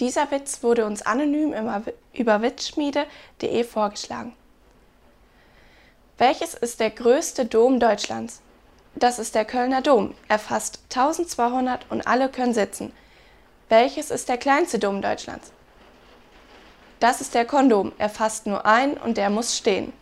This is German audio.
Dieser Witz wurde uns anonym über witzschmiede.de vorgeschlagen. Welches ist der größte Dom Deutschlands? Das ist der Kölner Dom. Er fasst 1200 und alle können sitzen. Welches ist der kleinste Dom Deutschlands? Das ist der Kondom. Er fasst nur ein und der muss stehen.